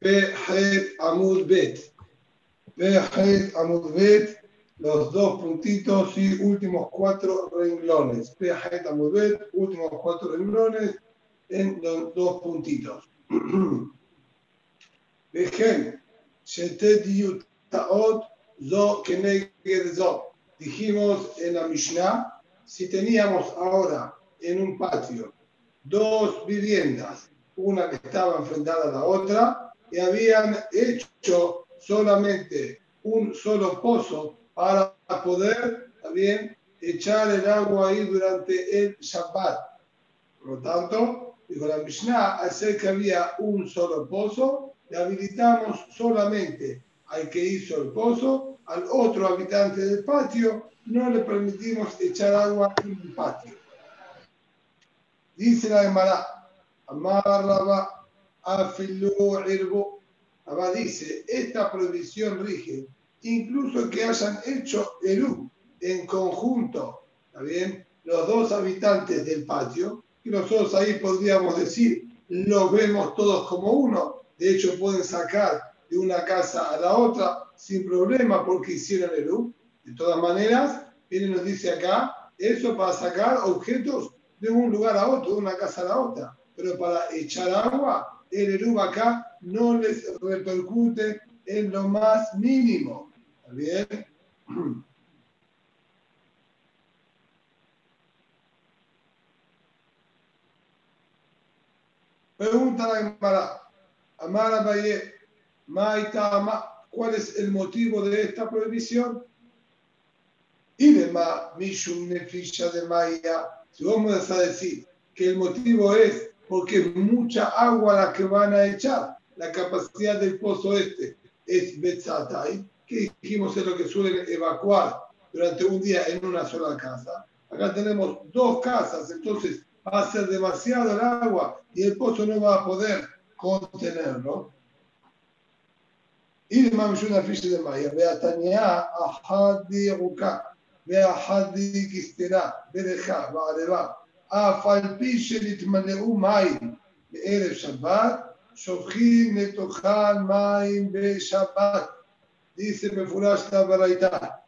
Pehet Amud Bet. Pehet Amud Bet, los dos puntitos y últimos cuatro renglones. Pehet Amud Bet, últimos cuatro renglones en los dos puntitos. Vejen, Shetet Yutaot, Zo Keneged Zo. Dijimos en la Mishnah, si teníamos ahora en un patio dos viviendas, una que estaba enfrentada a la otra, y habían hecho solamente un solo pozo para poder también echar el agua ahí durante el Shabbat. Por lo tanto, dijo la Mishnah, al ser que había un solo pozo, le habilitamos solamente al que hizo el pozo, al otro habitante del patio, no le permitimos echar agua en el patio. Dice la Gemara, Afilu Irbo. Abba dice, esta prohibición rige incluso que hayan hecho Eru en conjunto, ¿está bien? Los dos habitantes del patio, que nosotros ahí podríamos decir, los vemos todos como uno, de hecho pueden sacar de una casa a la otra sin problema porque hicieron Eru. De todas maneras, viene nos dice acá, eso para sacar objetos de un lugar a otro, de una casa a la otra. Pero para echar agua, el acá no les repercute en lo más mínimo. ¿Está bien? Pregunta la Gemara. Amara Baye, ¿cuál es el motivo de esta prohibición? Y de Mishum Nefisha de Maya si vamos a decir que el motivo es porque mucha agua la que van a echar. La capacidad del pozo este es Betzatai, que dijimos es lo que suelen evacuar durante un día en una sola casa. Acá tenemos dos casas, entonces va a ser demasiado el agua y el pozo no va a poder contenerlo. Y de una ficha de Maya, Beatania, Ahadi, Ruka, Beahadi, Kistera, Bereja, Bareba, אף על פי שנתמלאו מים בערב שבת, שופכים לתוכן מים בשבת. Dice מפורש la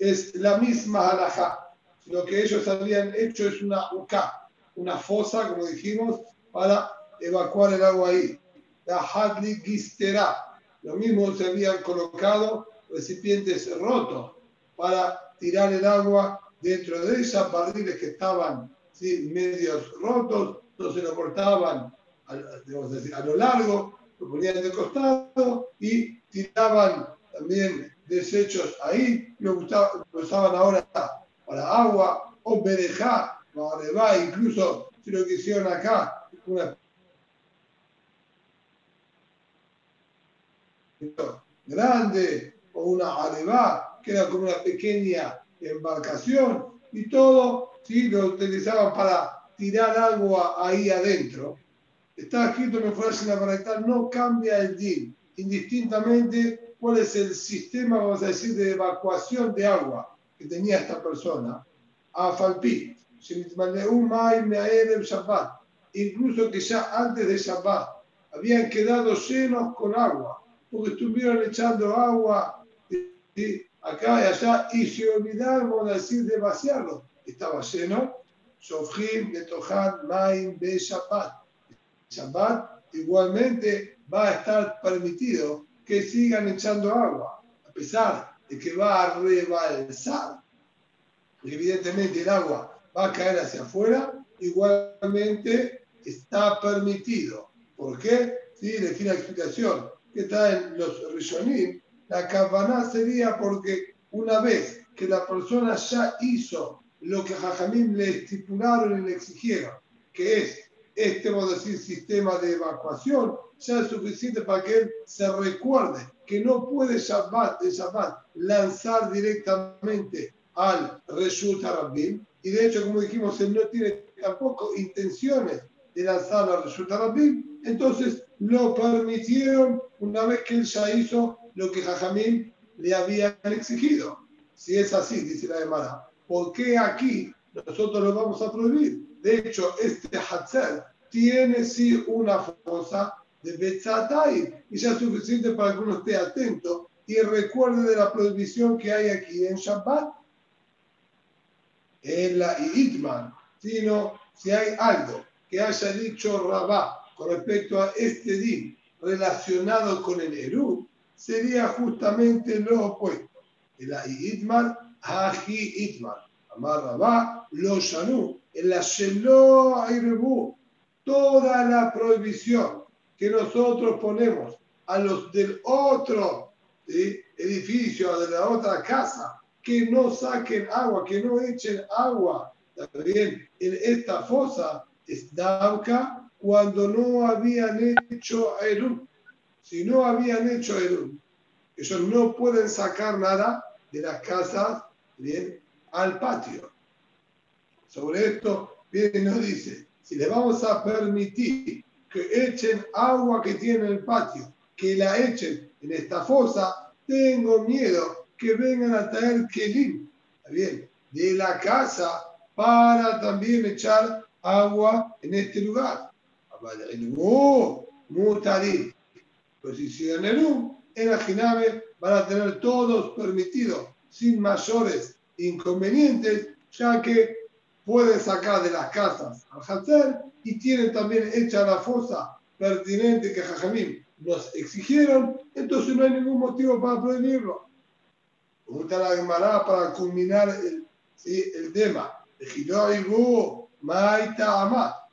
Es la misma halajá. Lo que ellos habían hecho es una uka, una fosa, como dijimos, para evacuar el agua ahí. La hadli gistera. Lo mismo se habían colocado recipientes rotos para tirar el agua dentro de esas barriles que estaban medios rotos, no se lo cortaban a, decir, a lo largo, lo ponían de costado y tiraban también desechos ahí, lo, usaban ahora para agua o berejá, va, incluso si lo que hicieron acá, una grande o una areba queda como una pequeña embarcación y todo, ¿sí? lo utilizaban para tirar agua ahí adentro. Está escrito en el la Baraita, no cambia el DIN, indistintamente cuál es el sistema, vamos a decir, de evacuación de agua que tenía esta persona. A Falpi, incluso que ya antes de Shabbat habían quedado llenos con agua, porque estuvieron echando agua acá y allá, y se olvidaron de decir de vaciarlo. Estaba lleno. Sofrim, Betohan, Maim, Be Shabbat. Shabbat igualmente va a estar permitido que sigan echando agua, a pesar de que va a rebalsar. Evidentemente el agua va a caer hacia afuera, igualmente está permitido. ¿Por qué? Sí, le la explicación que está en los Rishonim, la cabana sería porque una vez que la persona ya hizo lo que Jajamim le estipularon y le exigieron, que es este, vamos a decir, sistema de evacuación, ya es suficiente para que él se recuerde que no puede Shabbat, de Shabbat lanzar directamente al Reshut Arabim. Y de hecho, como dijimos, él no tiene tampoco intenciones de lanzar al Reshut Arabim. Entonces lo permitieron una vez que él ya hizo lo que Jajamín le habían exigido. Si es así, dice la Gemara, ¿por qué aquí nosotros lo vamos a prohibir? De hecho, este Hatzel tiene sí una fosa de Betzatay y ya es suficiente para que uno esté atento y recuerde de la prohibición que hay aquí en Shabbat, en la Itman, sino si hay algo que haya dicho Rabá con respecto a este din relacionado con el Eru, sería justamente lo opuesto. El Itman, Haji Itman. Amar Rabá, lo Shanu, el Shelo Airebu, toda la prohibición que nosotros ponemos a los del otro edificio, de la otra casa, que no saquen agua, que no echen agua también en esta fosa, es Dauka cuando no habían hecho Erun. Si no habían hecho Erun, ellos no pueden sacar nada de las casas bien, al patio. Sobre esto, viene y nos dice, si le vamos a permitir que echen agua que tiene el patio, que la echen en esta fosa, tengo miedo que vengan a traer kelim, bien, de la casa para también echar agua en este lugar. Pues si en el en la van a tener todos permitidos sin mayores inconvenientes, ya que pueden sacar de las casas al Hacer y tienen también hecha la fosa pertinente que Jajamín nos exigieron, entonces no hay ningún motivo para prohibirlo. Pregunta la Gemara para culminar el, ¿sí? el tema.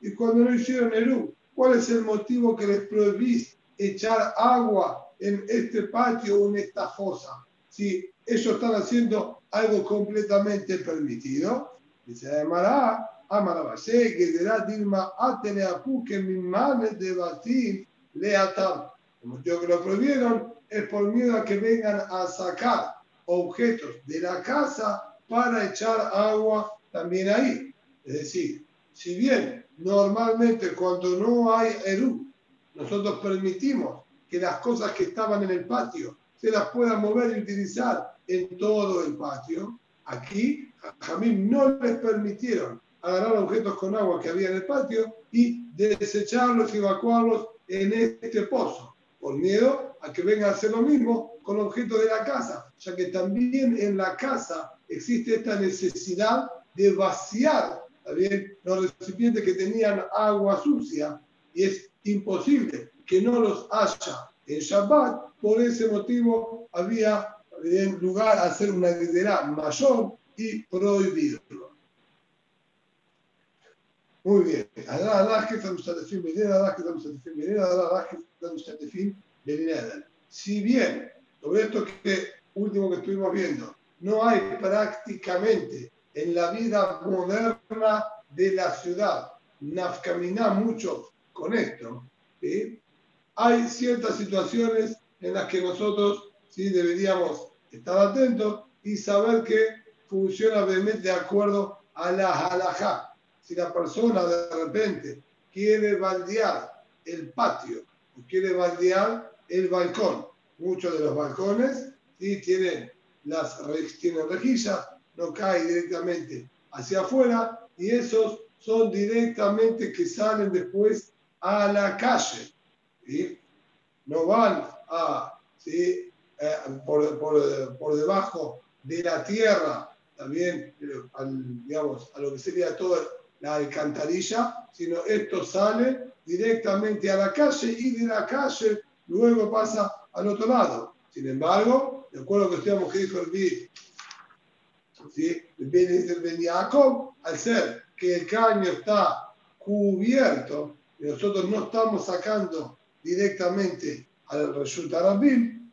Y cuando no hicieron el ¿cuál es el motivo que les prohibís echar agua en este patio o en esta fosa? Si ellos están haciendo algo completamente permitido. Dice Amará, Amará que dirá Dilma Atene Apuque manes de Batim Leatam. El motivo que lo prohibieron es por miedo a que vengan a sacar objetos de la casa para echar agua también ahí. Es decir, si bien normalmente cuando no hay Eru, nosotros permitimos que las cosas que estaban en el patio se las puedan mover y utilizar en todo el patio. Aquí, a mí no les permitieron agarrar objetos con agua que había en el patio y desecharlos y evacuarlos en este pozo, por miedo a que vengan a hacer lo mismo con objetos de la casa, ya que también en la casa existe esta necesidad de vaciar también los recipientes que tenían agua sucia y es imposible que no los haya en Shabbat, por ese motivo había en lugar a hacer una guerra mayor y prohibirlo. Muy bien. Si bien, sobre esto que último que estuvimos viendo, no hay prácticamente en la vida moderna de la ciudad, nafcaminá mucho con esto, hay ciertas situaciones en las que nosotros sí deberíamos estar atentos y saber que funciona de acuerdo a la halajá. Si la persona de repente quiere baldear el patio o quiere baldear el balcón, muchos de los balcones sí tienen, las, tienen rejillas, no cae directamente hacia afuera y esos son directamente que salen después a la calle. No van a, ¿sí? Eh, por, por, por, debajo de la tierra, también digamos, a lo que sería toda la alcantarilla, sino esto sale directamente a la calle y de la calle luego pasa al otro lado. Sin embargo, de acuerdo a lo que estudiamos que dijo el BID, ¿sí? el Jacob, al ser que el caño está cubierto y nosotros no estamos sacando directamente al resultado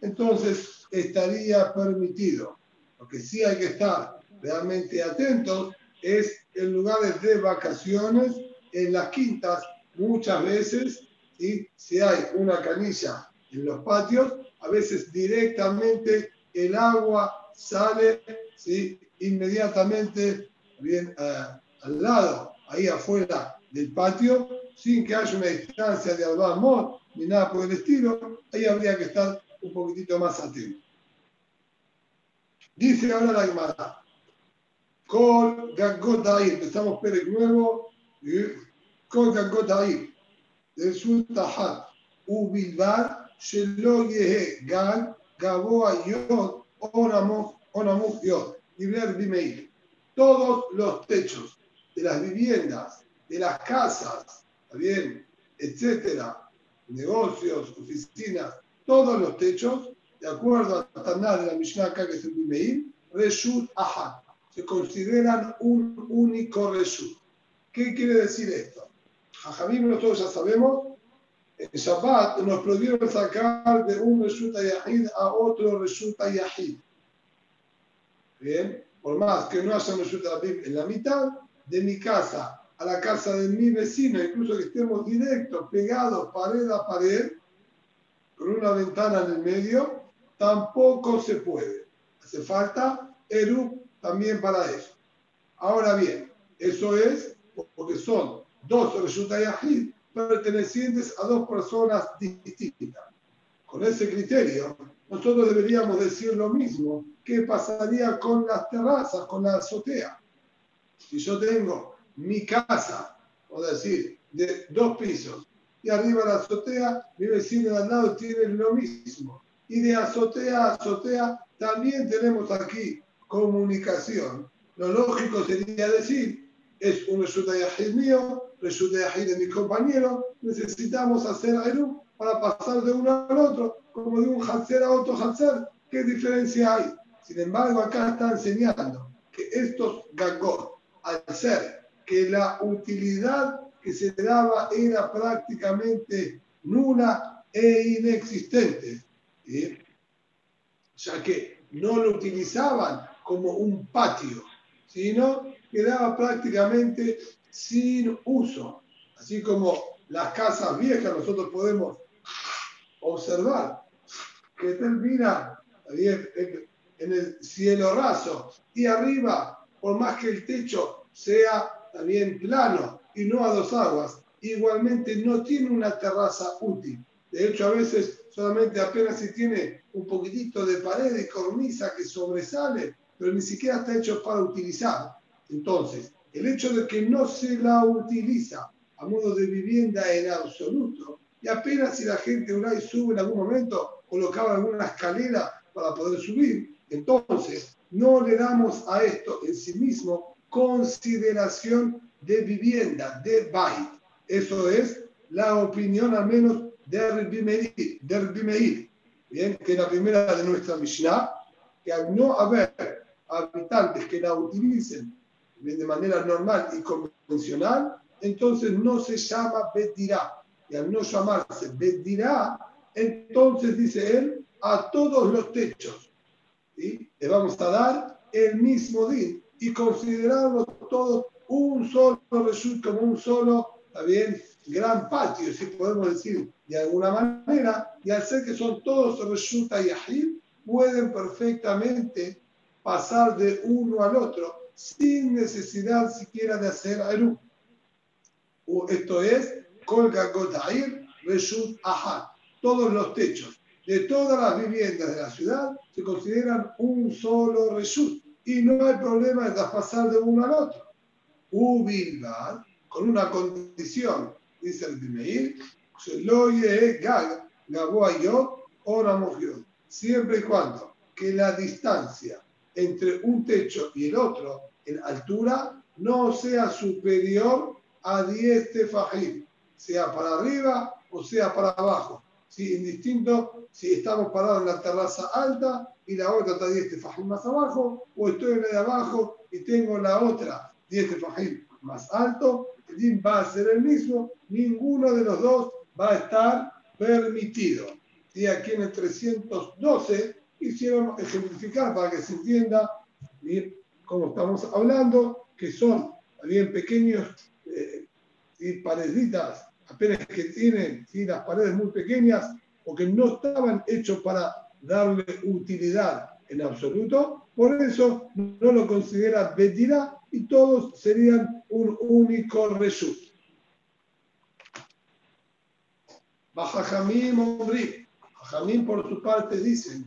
entonces estaría permitido. Lo que sí hay que estar realmente atentos es en lugares de vacaciones, en las quintas, muchas veces, ¿sí? si hay una canilla en los patios, a veces directamente el agua sale ¿sí? inmediatamente bien, al lado, ahí afuera del patio, sin que haya una distancia de amor ni nada por el estilo, ahí habría que estar un poquitito más atento. Dice ahora la Gemara, Col Gagotair, empezamos Pérez nuevo, Col Gagotair, del Sultahat, ubilbar, shelo yehe gaboa yod, onamuk yod. Bimeir. Todos los techos de las viviendas, de las casas, bien? etcétera, negocios, oficinas, todos los techos, de acuerdo a Taná de la Mishnah acá que es el Bimeir, Reshut se consideran un único Reshut. ¿Qué quiere decir esto? Jajamim nosotros ya sabemos, en Shabbat nos prohibieron sacar de un Reshut Yahid a otro Reshut Yahid. Bien, por más que no haya Reshut en la mitad, de mi casa a la casa de mi vecino, incluso que estemos directos, pegados pared a pared, con una ventana en el medio, tampoco se puede. Hace falta Eru también para eso. Ahora bien, eso es porque son dos Yahid pertenecientes a dos personas distintas. Con ese criterio, nosotros deberíamos decir lo mismo. ¿Qué pasaría con las terrazas, con la azotea? Si yo tengo mi casa, o decir, de dos pisos, y arriba la azotea, mi vecino de al lado tiene lo mismo. Y de azotea a azotea también tenemos aquí comunicación. Lo lógico sería decir, es un resulta yahid mío, resulta yahid de mi compañero, necesitamos hacer algo para pasar de uno al otro, como de un hatzer a otro hatzer. ¿Qué diferencia hay? Sin embargo, acá está enseñando que estos gangot, al ser que la utilidad que se daba era prácticamente nula e inexistente, ya que no lo utilizaban como un patio, sino quedaba prácticamente sin uso. Así como las casas viejas nosotros podemos observar que termina en el cielo raso y arriba, por más que el techo sea también plano y no a dos aguas, igualmente no tiene una terraza útil. De hecho, a veces solamente apenas si tiene un poquitito de pared y cornisa que sobresale, pero ni siquiera está hecho para utilizar. Entonces, el hecho de que no se la utiliza a modo de vivienda en absoluto, y apenas si la gente una sube en algún momento, colocaba alguna escalera para poder subir, entonces no le damos a esto en sí mismo consideración de vivienda, de bait. Eso es la opinión al menos de Meir, bien, que la primera de nuestra Mishnah, que al no haber habitantes que la utilicen de manera normal y convencional, entonces no se llama Betirá. Y al no llamarse Betirá, entonces dice él, a todos los techos. y Le vamos a dar el mismo din y considerarlos todos un solo resulta como un solo, bien, gran patio, si podemos decir de alguna manera, y al ser que son todos resulta yahid, pueden perfectamente pasar de uno al otro sin necesidad siquiera de hacer Eru. Esto es, Colga Gotair Reshut Ahad. Todos los techos de todas las viviendas de la ciudad se consideran un solo Reshut y no hay problema de pasar de uno al otro. Ubilbad, con una condición, dice el Bimeir, Gag, Gaboayot, siempre y cuando que la distancia entre un techo y el otro en altura no sea superior a 10 tefajim, sea para arriba o sea para abajo. ¿sí? Indistinto si estamos parados en la terraza alta y la otra está 10 tefajim más abajo, o estoy en la de abajo y tengo la otra 10 tefajim más alto, el din va a ser el mismo, ninguno de los dos va a estar permitido. Y aquí en el 312 quisieron ejemplificar para que se entienda bien cómo estamos hablando, que son bien pequeños eh, y pareditas, apenas que tienen las paredes muy pequeñas o que no estaban hechos para darle utilidad en absoluto, por eso no lo considera Betira y todos serían un único reshut. Bajajamim Ombri, Jamín por su parte dicen,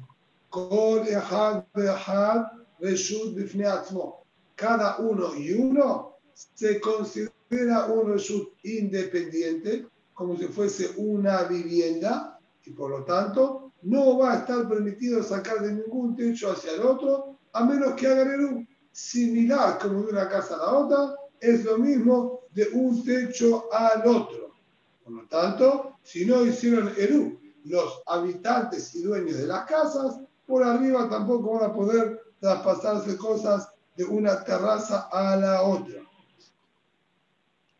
cada uno y uno se considera un reshut independiente, como si fuese una vivienda y por lo tanto no va a estar permitido sacar de ningún techo hacia el otro a menos que hagan un similar como de una casa a la otra, es lo mismo de un techo al otro. Por lo tanto, si no hicieron Eru, los habitantes y dueños de las casas, por arriba tampoco van a poder traspasarse cosas de una terraza a la otra.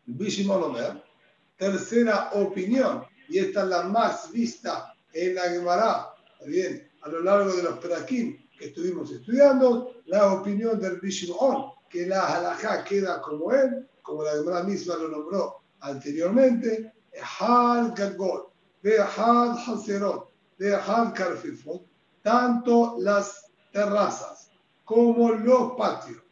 Bishimonomer, tercera opinión, y esta es la más vista en la Gemara, bien, a lo largo de los perakim que estuvimos estudiando, la opinión del Bishimon, que la halajá queda como él, como la Gemara misma lo nombró anteriormente, Had Gagol, Had Haserot, Had Karfifot, tanto las terrazas como los patios,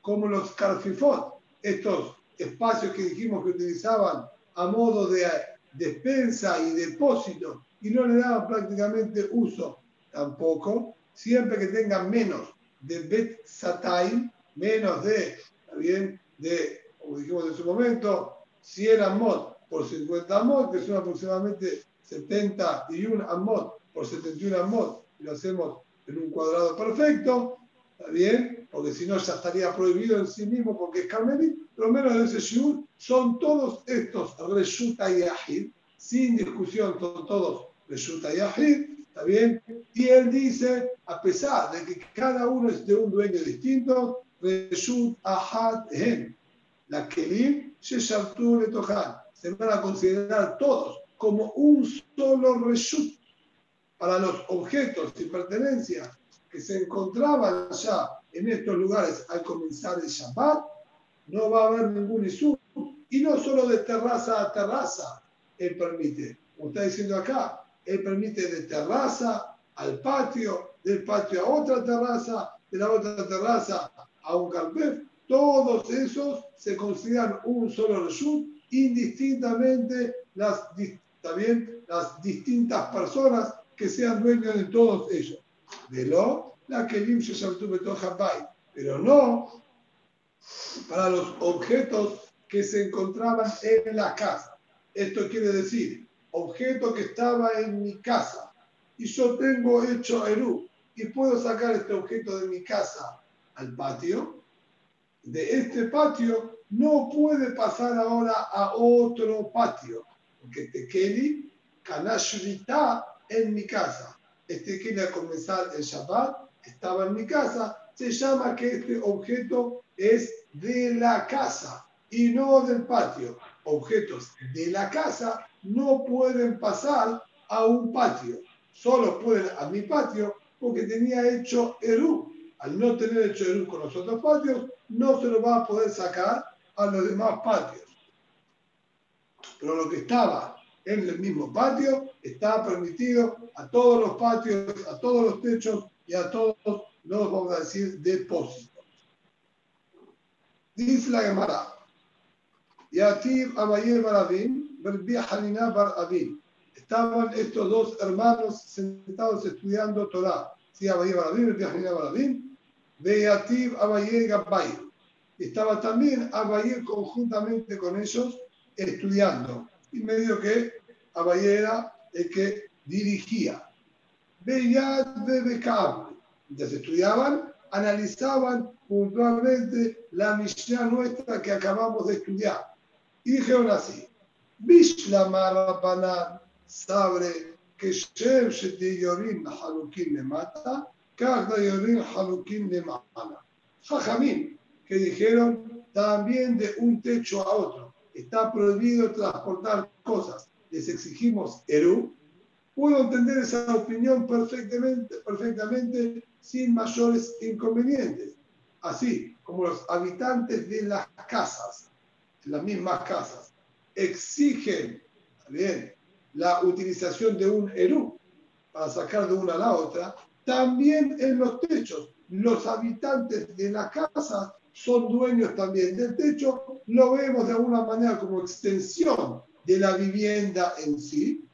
como los Karfifot, estos espacios que dijimos que utilizaban a modo de despensa y depósito y no le daban prácticamente uso tampoco, siempre que tengan menos de Bet Satay, menos de, bien, de, como dijimos en su momento, 100 amot por 50 amot, que son aproximadamente 71 amot por 71 amot, y lo hacemos en un cuadrado perfecto, ¿está bien? Porque si no ya estaría prohibido en sí mismo porque es carmelí, pero menos de ese shiur son todos estos reshuta y ahid, sin discusión, son todos reshuta y ahid, ¿Está bien? Y él dice, a pesar de que cada uno es de un dueño distinto, Reshut Ahad Hen, la Kelim, le Tohan, se van a considerar todos como un solo Reshut para los objetos y pertenencias que se encontraban ya en estos lugares al comenzar el Shabbat, no va a haber ningún Isur. Y no solo de terraza a terraza él permite, como está diciendo acá, él permite de terraza al patio, del patio a otra terraza, de la otra terraza a un carpef. Todos esos se consideran un solo reshut, indistintamente las, también las distintas personas que sean dueños de todos ellos. De lo, la que pero no para los objetos que se encontraban en la casa. Esto quiere decir objeto que estaba en mi casa y yo tengo hecho Eru y puedo sacar este objeto de mi casa al patio, de este patio no puede pasar ahora a otro patio, porque Tekeli, Kanashvita en mi casa. Este Tekeli al comenzar el Shabbat estaba en mi casa, se llama que este objeto es de la casa y no del patio. Objetos de la casa no pueden pasar a un patio. Solo pueden a mi patio porque tenía hecho Eru. Al no tener hecho Eru con los otros patios, no se lo va a poder sacar a los demás patios. Pero lo que estaba en el mismo patio estaba permitido a todos los patios, a todos los techos y a todos los, vamos a decir, depósitos. Dice la Gemara, Yativ Abayel Barabim, Bar Abin. Estaban estos dos hermanos sentados estudiando Torah. Sí, Abayel Barabim, Haniná Barabim, Beativ Abayel Gabay. Estaba también Abayel conjuntamente con ellos estudiando. Y medio que Abayel era el que dirigía. Beyad Bebekab. Mientras estudiaban, analizaban puntualmente la misión nuestra que acabamos de estudiar. Y dijeron así, Bishlamar Rabbanan sabe que Shem Sheti Yorim Halukim le mata, Kagda Yorim Halukim le mata. Jajamín, que dijeron también de un techo a otro. Está prohibido transportar cosas. Les exigimos Eru. Puedo entender esa opinión perfectamente, perfectamente sin mayores inconvenientes. Así como los habitantes de las casas las mismas casas, exigen bien, la utilización de un eru para sacar de una a la otra, también en los techos. Los habitantes de la casa son dueños también del techo, lo vemos de alguna manera como extensión de la vivienda en sí.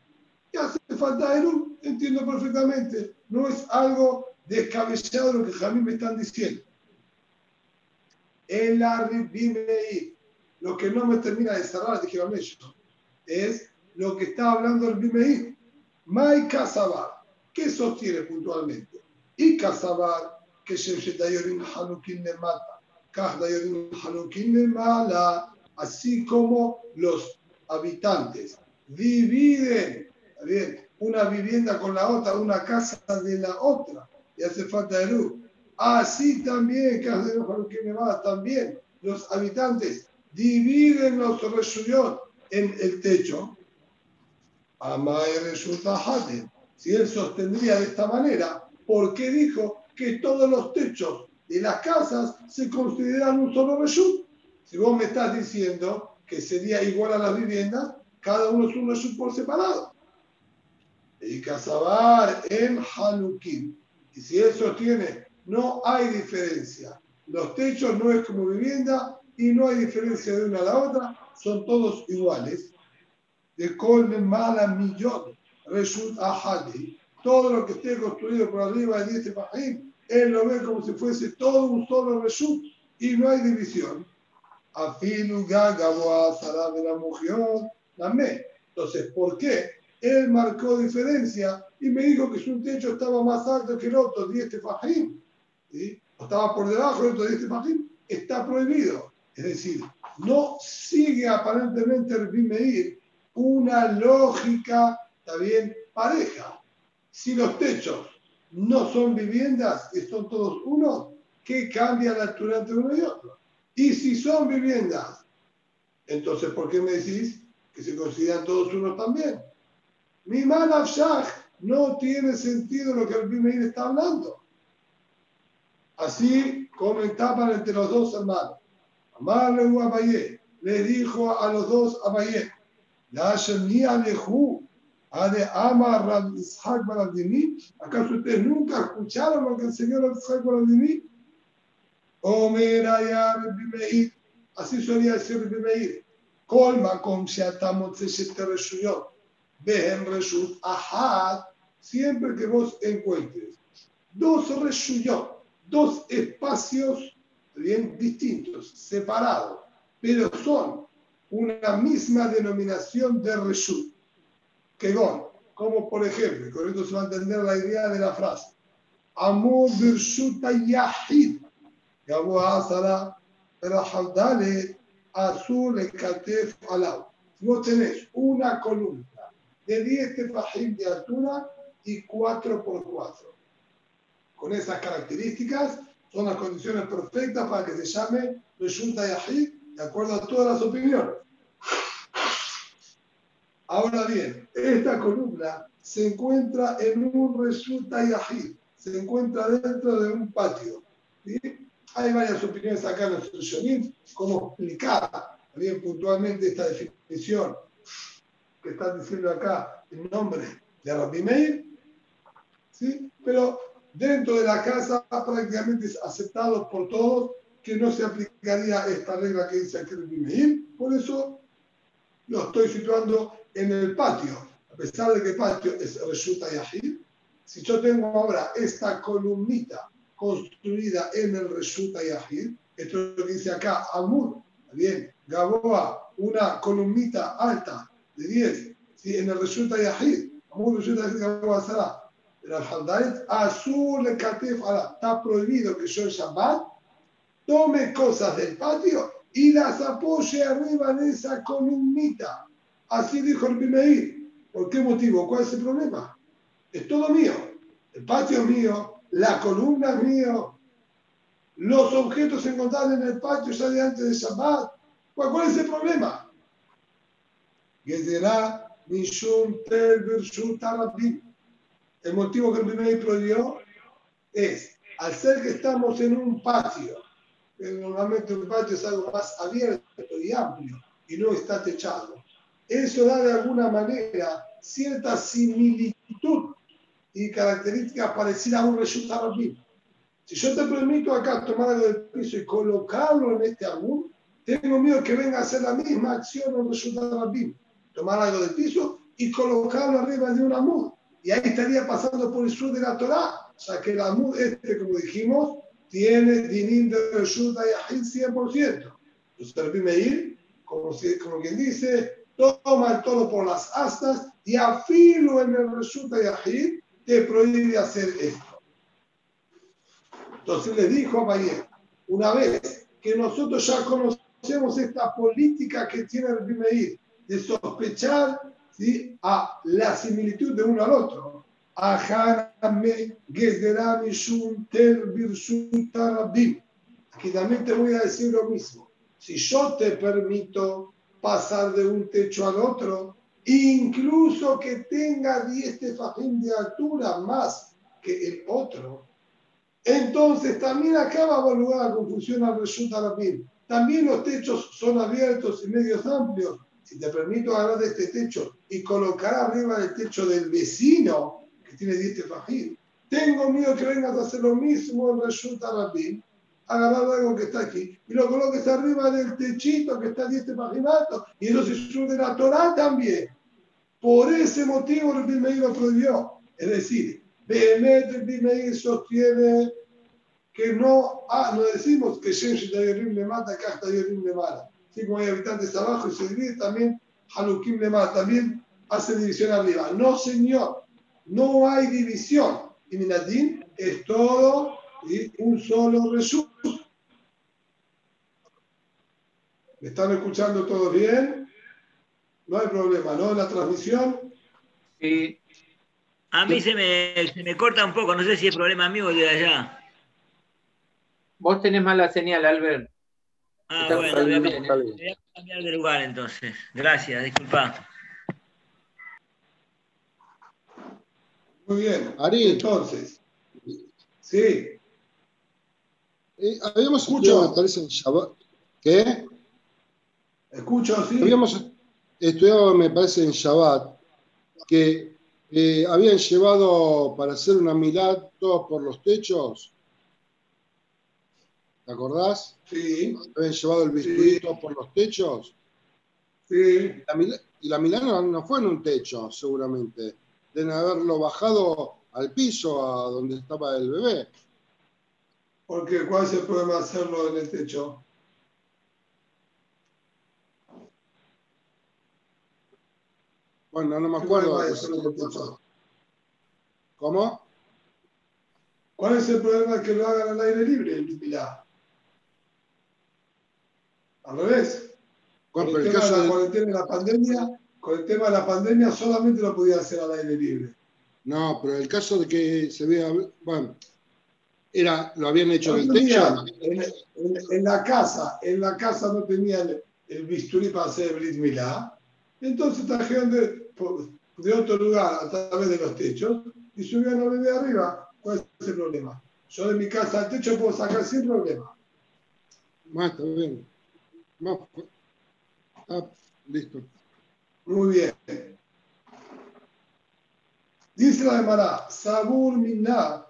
Y hace falta Eru, entiendo perfectamente. No es algo descabellado lo que Jamín me están diciendo. El Arribimei lo que no me termina de cerrar, dijeron ellos, es lo que está hablando el Bimeir. Mai Kasabar, ¿qué sostiene puntualmente? Y Kasabar, que Shemshetayorim Hanukin le mata, Kahdayorim Hanukin le mala, así como los habitantes dividen bien, una vivienda con la otra, una casa de la otra, y hace falta de luz. Así también, también los habitantes dividen los reshuyot en el techo. Amay resulta Si él sostendría de esta manera, ¿por qué dijo que todos los techos de las casas se consideran un solo reshut? Si vos me estás diciendo que sería igual a las viviendas, cada uno es un reshut por separado. Y Casabar en Hanukim. Y si él sostiene, no hay diferencia. Los techos no es como vivienda y no hay diferencia de una a la otra, son todos iguales. De Colmen Mala Millón, Reshut Ahadi. Todo lo que esté construido por arriba de este Fahim, él lo ve como si fuese todo un solo Reshut y no hay división. Afilu Gagaboa Sarabe la la me. Entonces, ¿por qué? Él marcó diferencia y me dijo que su techo estaba más alto que el otro, 10 tefajim. ¿sí? Estaba por debajo del otro 10 tefajim. Está prohibido. Es decir, no sigue aparentemente el Bimeir una lógica, bien, pareja. Si los techos no son viviendas y son todos uno, ¿qué cambia la altura entre uno y otro? Y si son viviendas, entonces, ¿por qué me decís que se consideran todos unos también? Mi Shach no tiene sentido lo que el Bimeir está hablando. Así comentaban entre los dos hermanos. Amar Abayé le dijo a los dos Abayé, la Shemni Alehu, de Amar Rab Ishaq Baladini, ¿acaso ustedes nunca escucharon lo que el señor Ishaq Baladini? Omer Ayar Bimeir, así solía decir Bimeir, Colma con Shatamot Seshet Reshuyot. Behem Reshut Ahad, siempre que vos encuentres dos Reshuyot, dos espacios bien distintos, separados, pero son una misma denominación de Reshut. Que como por ejemplo, con esto se va a entender la idea de la frase, Amor Birshuta Yahid, Gabo Asara, Rahaldale, Azul, Katef, Alau. Vos tenés una columna de 10 tefajim de altura y 4 por 4. Con esas características son las condiciones perfectas para que se llame Reshunta Yahid, de acuerdo a todas las opiniones. Ahora bien, esta columna se encuentra en un Reshunta Yahid, se encuentra dentro de un patio. Hay varias opiniones acá en los Shonim, cómo explicar bien puntualmente esta definición que están diciendo acá en nombre de Rabbi Meir, ¿sí? pero dentro de la casa prácticamente es aceptado por todos que no se aplicaría esta regla que dice Meir, por eso lo estoy situando en el patio, a pesar de que el patio es Reshuta Yahid, si yo tengo ahora esta columnita construida en el Reshuta Yahid, esto es lo que dice acá, Amur, bien, Gaboa, una columnita alta de 10, ¿sí? en el resulta Yahid, como resulta Yahid que el Hamdalet, azul le está prohibido que yo el Shabbat tome cosas del patio y las apoye arriba de esa columnita. Así dijo el Bimeir. ¿Por qué motivo? ¿Cuál es el problema? Es todo mío. El patio es mío, la columna es mío, los objetos se encontraron en el patio ya de antes de Shabbat. ¿Cuál es el problema? Mishum El motivo que el primer prohibió es, al ser que estamos en un patio, normalmente un patio es algo más abierto y amplio y no está techado, eso da de alguna manera cierta similitud y características parecidas a un Reshut Si yo te permito acá tomar algo del piso y colocarlo en este álbum, tengo miedo que venga a hacer la misma acción en Reshut tomar algo del piso y colocarlo arriba de un amud. Y ahí estaría pasando por el sur de la Torah. O sea que el amud este, como dijimos, tiene dinim de Reshut Yahid 100%. Entonces el Meir, como, como quien dice, toma el toro por las astas y afilo en el resulta yahid te prohíbe hacer esto. Entonces le dijo a Bayer, una vez que nosotros ya conocemos esta política que tiene el Bimeir de sospechar ¿sí? a la similitud de uno al otro, Aquí también te voy a decir lo mismo. Si yo te permito pasar de un techo al otro, incluso que tenga 10 tefajín de altura más que el otro, entonces también acá va a volver la confusión al resulta Rabin. También los techos son abiertos y medios amplios. Si te permito agarrar de este techo y colocar arriba del techo del vecino, que tiene 10 tefajim, tengo miedo que vengas a hacer lo mismo en resulta Rabin agarrar algo que está aquí y lo coloques arriba del techito que está a 10 alto y eso se sube la Torah también. Por ese motivo el Bimeir lo prohibió. Es decir, Behemet el Bimeir sostiene que no, ah, no decimos que Shem le mata, Kachta le mata. Así como hay habitantes abajo y se divide también, Halukim le mata, también hace división arriba. No, señor, no hay división. Y Minadim es todo y un solo resumen. ¿Me están escuchando todos bien? No hay problema, ¿no? La transmisión. Sí. A mí se me, se me corta un poco, no sé si es problema mío o de allá. Vos tenés mala señal, Albert. Ah, bueno, voy a, cambiar de lugar entonces. Gracias, disculpa. Muy bien, Ari, entonces. Sí. Eh, habíamos escuchado, me parece, en Shabbat. ¿Qué? Escucho, sí. Habíamos estudiado, me parece, en Shabbat, que eh, habían llevado para hacer una milad todos por los techos. ¿Te acordás? Sí. Habían llevado el biscuito por los techos. Sí. y la milad no, fue en un techo, seguramente. Deben haberlo bajado al piso, a donde estaba el bebé. Porque ¿cuál es el problema de hacerlo en el techo? Bueno, no me acuerdo. ¿Cómo? ¿Cuál es el problema de que lo hagan al aire libre, Milá? Al revés. Con el, tema de la cuarentena y la pandemia, con el tema de la pandemia solamente lo podía hacer al aire libre. No, pero el caso de que se vea, bueno, era, lo habían hecho en el techo. En, la casa, en la casa no tenían el, bisturí para hacer el Brit Milá, entonces trajeron de, de otro lugar a través de los techos y subían a bebé arriba. ¿Cuál es el problema? Yo de mi casa al techo puedo sacar sin problema. Más, está bien. Más, ah, listo. Muy bien. Dice la Gemara, Sabur Minna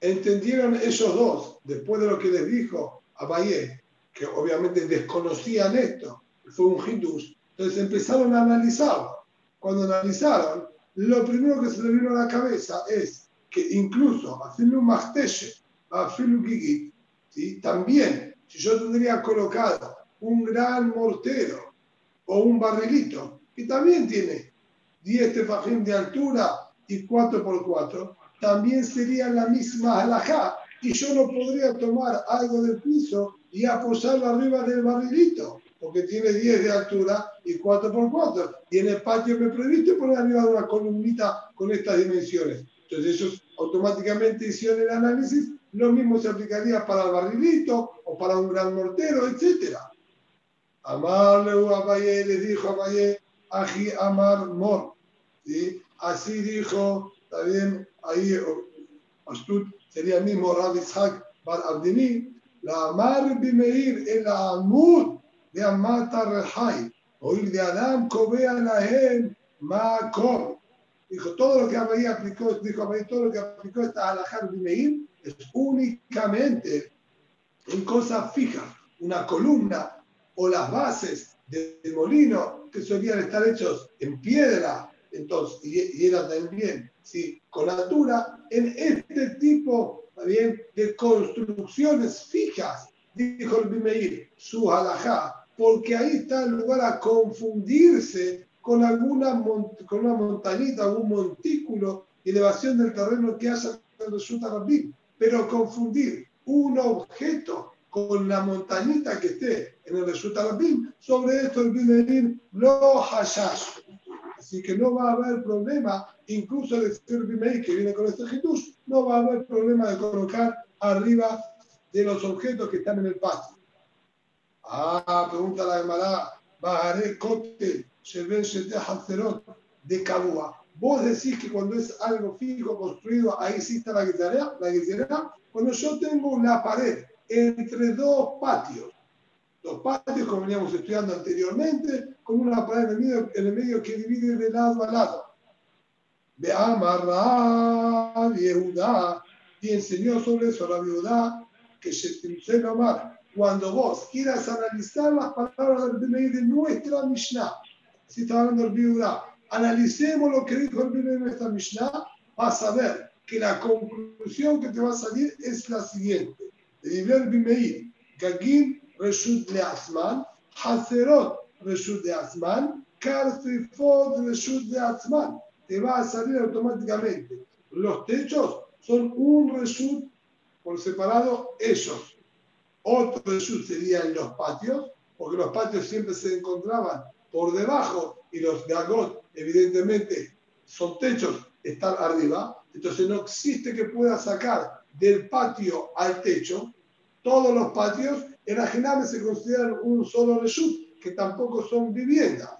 entendieron ellos dos, después de lo que les dijo a Valle, que obviamente desconocían esto, fue un hitus, entonces empezaron a analizarlo. Cuando analizaron, lo primero que se le vino a la cabeza es que incluso haciendo un masteche, a Gigi, ¿sí? también, si yo tendría colocado un gran mortero o un barrilito, que también tiene 10 tefajín de altura y 4 por 4 también sería la misma alajá y yo no podría tomar algo del piso y aposarlo arriba del barrilito, porque tiene 10 de altura y 4 por 4. Y en el patio me prohibiste poner arriba de una columnita con estas dimensiones. Entonces ellos automáticamente hicieron el análisis, lo mismo se aplicaría para el barrilito o para un gran mortero, etc. Amarle a Valle, le dijo a Valle, Aji Amar Mor. Así dijo también ahí Astut sería mismo Rabbi Ishaq Bar Abdini, la Amar Bimeir, el Amud de Amata Rehai, oír de Adam, Kobea Lahem, Makor. Dijo, todo lo que Abaí aplicó, dijo Abaí, todo lo que aplicó esta Alajar Bimeir es únicamente en cosas fijas, una columna o las bases del molino que solían estar hechos en piedra, entonces, y, y era también ¿sí? con altura en este tipo de construcciones fijas, dijo el Bimeir, su halajá porque ahí está el lugar a confundirse con alguna con una montañita, algún montículo, elevación del terreno que haya resulta Rabbi. Pero confundir un objeto con la montañita que esté en el resulta Rabbi, sobre esto el Bimeir lo hashash. Así que no va a haber problema, incluso el Bimeir que viene con este Jesús, no va a haber problema de colocar arriba de los objetos que están en el patio. Ah, pregunta la Gemara, Bajaré Cote, Sheben Shete Hazerot, de Kabua. Vos decís que cuando es algo fijo construido, ahí está la guitarra, la guitarra. Cuando yo tengo una pared entre dos patios, dos patios como veníamos estudiando anteriormente, con una pared en el medio, en el medio que divide de lado a lado. Ve amarra, Yehuda, y enseñó sobre eso la viuda que se Omar. Cuando vos quieras analizar las palabras de nuestra Mishnah, si está hablando el viuda, analicemos lo que dijo el de nuestra Mishnah, vas a ver que la conclusión que te va a salir es la siguiente. Diver Bimeir, Gagim Reshut Leazman, Hazerot Reshut Leazman, Karfifot Reshut Leazman. Te va a salir automáticamente. Los techos son un Reshut por separado ellos. Otro Reshut sería en los patios, porque los patios siempre se encontraban por debajo y los gagot, evidentemente, son techos, están arriba. Entonces no existe que pueda sacar del patio al techo. Todos los patios en Ajename se consideran un solo reshut, que tampoco son viviendas.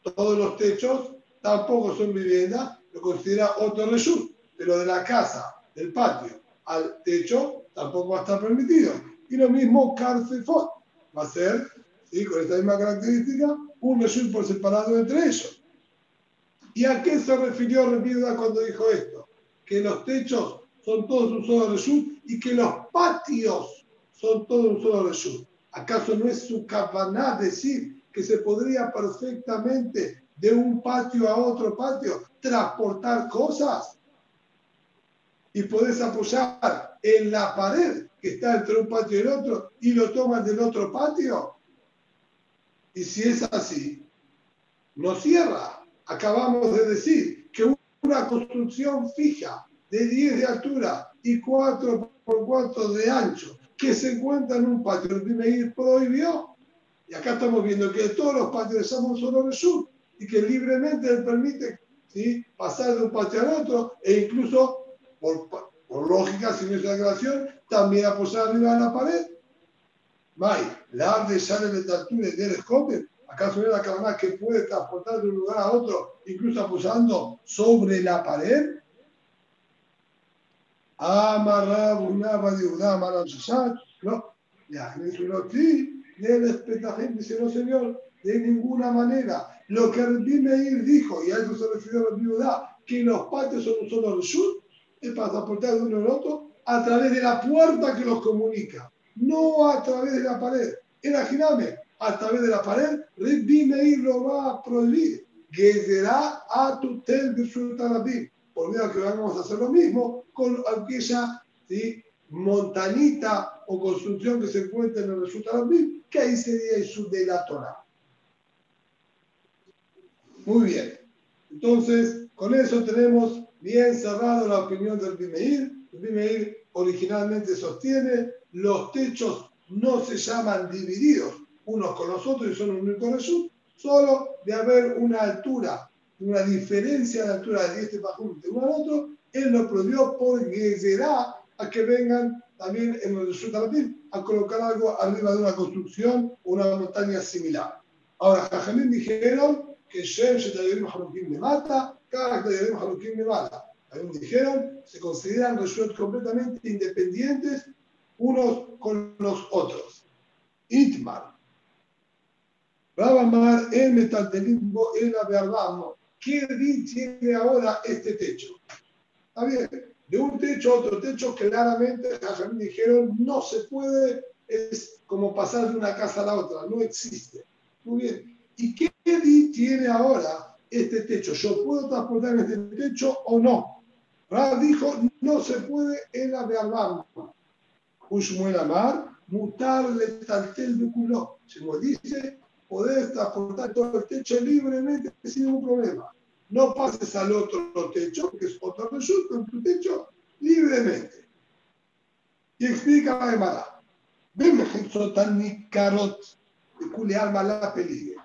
Todos los techos tampoco son viviendas, lo considera otro reshut. Pero de la casa, del patio al techo, tampoco va a estar permitido. Y lo mismo Carcefot. Va a ser, ¿sí? con esta misma característica, un reshut por separado entre ellos. ¿Y a qué se refirió Reviuda cuando dijo esto? Que los techos son todos un solo reshut y que los patios son todos un solo reshut. ¿Acaso no es su capaná decir que se podría perfectamente de un patio a otro patio transportar cosas? Y podés apoyar en la pared que está entre un patio y el otro y lo toman del otro patio. Y si es así, no cierra. Acabamos de decir que una construcción fija de 10 de altura y 4 por 4 de ancho que se encuentra en un patio, el ir prohibió. Y acá estamos viendo que todos los patios de son solo sur y que libremente él permite ¿sí? pasar de un patio al otro e incluso, por, por lógica, sin esa declaración, también aposar arriba de la pared. May, la de sale de altura de escote. ¿Acaso es la cabana que puede transportar de un lugar a otro, incluso aposando sobre la pared? Amarrab una Yehudá, amarrab Shashat, no, ya, sí, de dice, no señor, de ninguna manera. Lo que el Meir dijo, y a eso se refirió la Yehudá, que los patios son un solo reshut, es para transportar de uno al otro a través de la puerta que los comunica, no a través de la pared. Imagíname, a través de la pared, Rabbi Meir lo va a prohibir. Que será a tu tel de Por que vamos a hacer lo mismo con aquella ¿sí? montañita o construcción que se encuentra en el resultado que ahí sería el de la Torah. Muy bien. Entonces, con eso tenemos bien cerrado la opinión del Bimeir. El Bimeir originalmente sostiene los techos no se llaman divididos unos con los otros y son un único resultado, solo de haber una altura, una diferencia de altura de este pajún de uno al otro, él lo prohibió porque será a que vengan también en el Sutabatim a colocar algo arriba de una construcción o una montaña similar. Ahora, Jajamín dijeron que Shem Shetayerim Harukim de mata, cada Shetayerim Harukim de mata. También dijeron, se consideran resueltos completamente independientes unos con los otros. Itmar. Rabamar, el metaltelismo, el averramo. ¿Qué tiene ahora este techo? Está bien, de un techo a otro techo, claramente me dijeron no se puede, es como pasar de una casa a la otra, no existe. Muy bien, ¿y qué tiene ahora este techo? ¿Yo puedo transportar este techo o no? Rab dijo, no se puede en la de Ushmuel Amar, mutarle taltel de culo. Se dice, poder transportar todo el techo libremente sin ningún problema. No pases al otro techo, que es otro resulta en tu techo, libremente. Y explica a Emara. Ven, ni carot, de alma la peligre.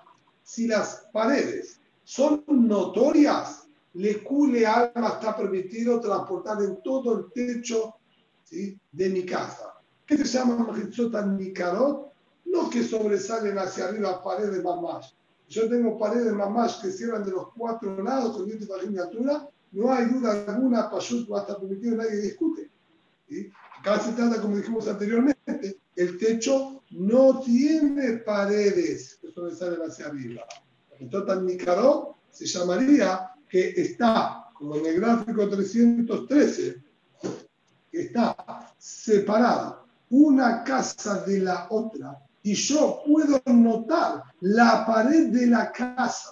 Si las paredes son notorias, le cule alma está permitido transportar en todo el techo ¿sí? de mi casa. ¿Qué se llama ni carot? No que sobresalen hacia arriba paredes más yo tengo paredes mamás que cierran de los cuatro lados con dientes de miniatura, no hay duda alguna, Pashut va a estar permitido, nadie discute. Acá se trata, como dijimos anteriormente, el techo no tiene paredes que sobresalen hacia arriba. Entonces, Nicaró se llamaría que está, como en el gráfico 313, que está separada una casa de la otra y yo puedo notar la pared de la casa,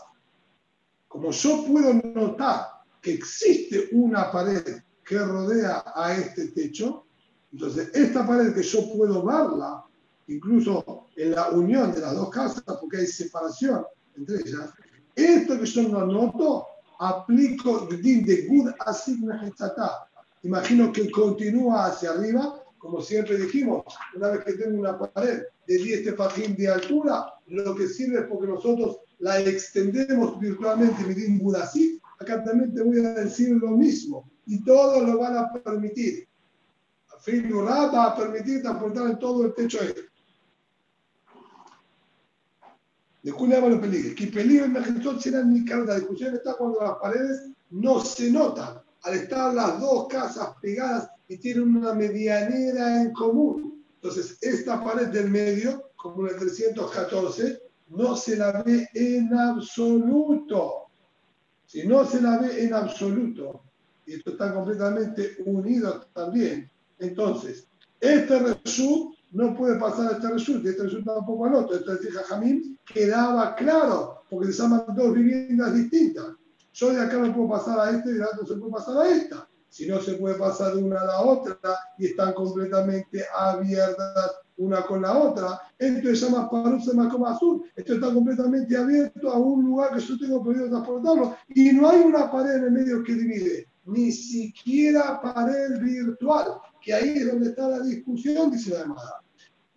como yo puedo notar que existe una pared que rodea a este techo, entonces esta pared que yo puedo verla, incluso en la unión de las dos casas, porque hay separación entre ellas, esto que yo no noto, aplico de asigna Imagino que continúa hacia arriba como siempre dijimos, una vez que tengo una pared de 10 tefajín de altura, lo que sirve es porque nosotros la extendemos virtualmente, midim budasí, acá también te voy a decir lo mismo, y todos lo van a permitir. Filurá va a permitir transportar en todo el techo este. De cuál los peligros. Que peligro en será ni La discusión está cuando las paredes no se notan. Al estar las dos casas pegadas y tienen una medianera en común. Entonces, esta pared del medio, como en el 314, no se la ve en absoluto. Si no se la ve en absoluto, y esto está completamente unido también, entonces, este result no puede pasar a este result, este result tampoco al otro. Entonces, Jamín quedaba claro, porque se llaman dos viviendas distintas. Yo de acá no puedo pasar a este y de acá no se puede pasar a esta si no se puede pasar de una a la otra y están completamente abiertas una con la otra, esto se llama más como azul, esto está completamente abierto a un lugar que yo tengo prohibido transportarlo y no hay una pared en el medio que divide, ni siquiera pared virtual, que ahí es donde está la discusión, dice la hermana.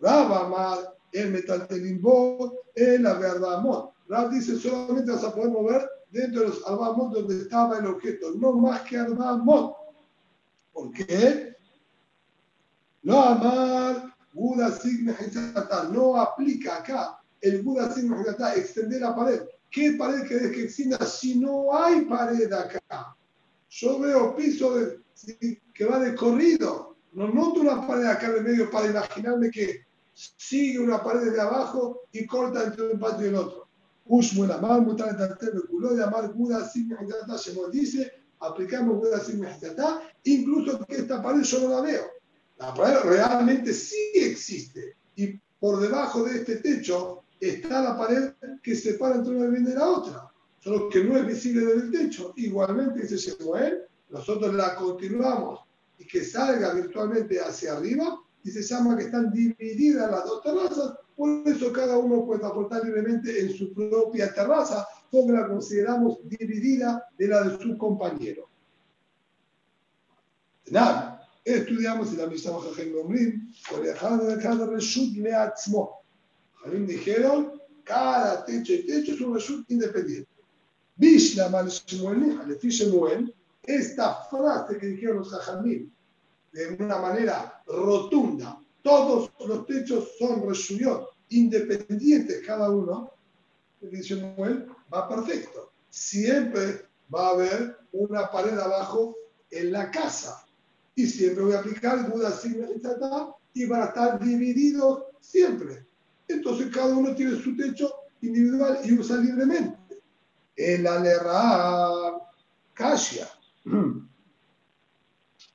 Rab mal el metal limbo, la verdad amor. Rab dice solamente vas a poder mover dentro de los albamos donde estaba el objeto, no más que albamos. ¿Por qué? No amar Buda Sigma No aplica acá el Buda Sigma extender la pared. ¿Qué pared querés que extienda si no hay pared acá? Yo veo piso de, que va de corrido. No noto una pared acá en el medio para imaginarme que sigue una pared de abajo y corta entre un patio y el otro. Ushmu la mar, mutar culo de amar Buda Sigma dice aplicamos Buda está incluso que esta pared yo no la veo. La pared realmente sí existe. Y por debajo de este techo está la pared que separa entre una vivienda y la otra. Solo que no es visible desde el techo. Igualmente, dice Shemuel, nosotros la continuamos y que salga virtualmente hacia arriba y se llama que están divididas las dos terrazas. Por eso cada uno puede aportar libremente en su propia terraza porque la consideramos dividida de la de su compañero. Nada, estudiamos en la Mishnah Jajim Gomrim, por de cada reshut leatzmo. Jajim dijeron, cada techo y techo es un reshut independiente. Bishla mal Shemuel, esta frase que dijeron los Jajamim, de una manera rotunda, todos los techos son reshuyot, independientes cada uno, dice Shemuel, va perfecto. Siempre va a haber una pared abajo en la casa. Y siempre voy a aplicar Buda y van a estar divididos siempre. Entonces cada uno tiene su techo individual y usa libremente. El alerra Kasia.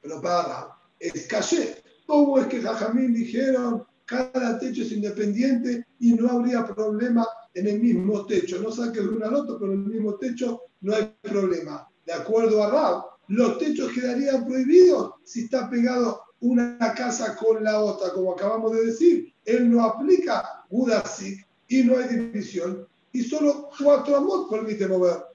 Pero para es caché. ¿Cómo es que Jajamín dijeron cada techo es independiente y no habría problema en el mismo techo. No saque de uno al otro, pero en el mismo techo no hay problema. De acuerdo a Rab, los techos quedarían prohibidos si está pegado una casa con la otra, como acabamos de decir. Él no aplica Udasik y no hay división. Y solo cuatro amot permite mover.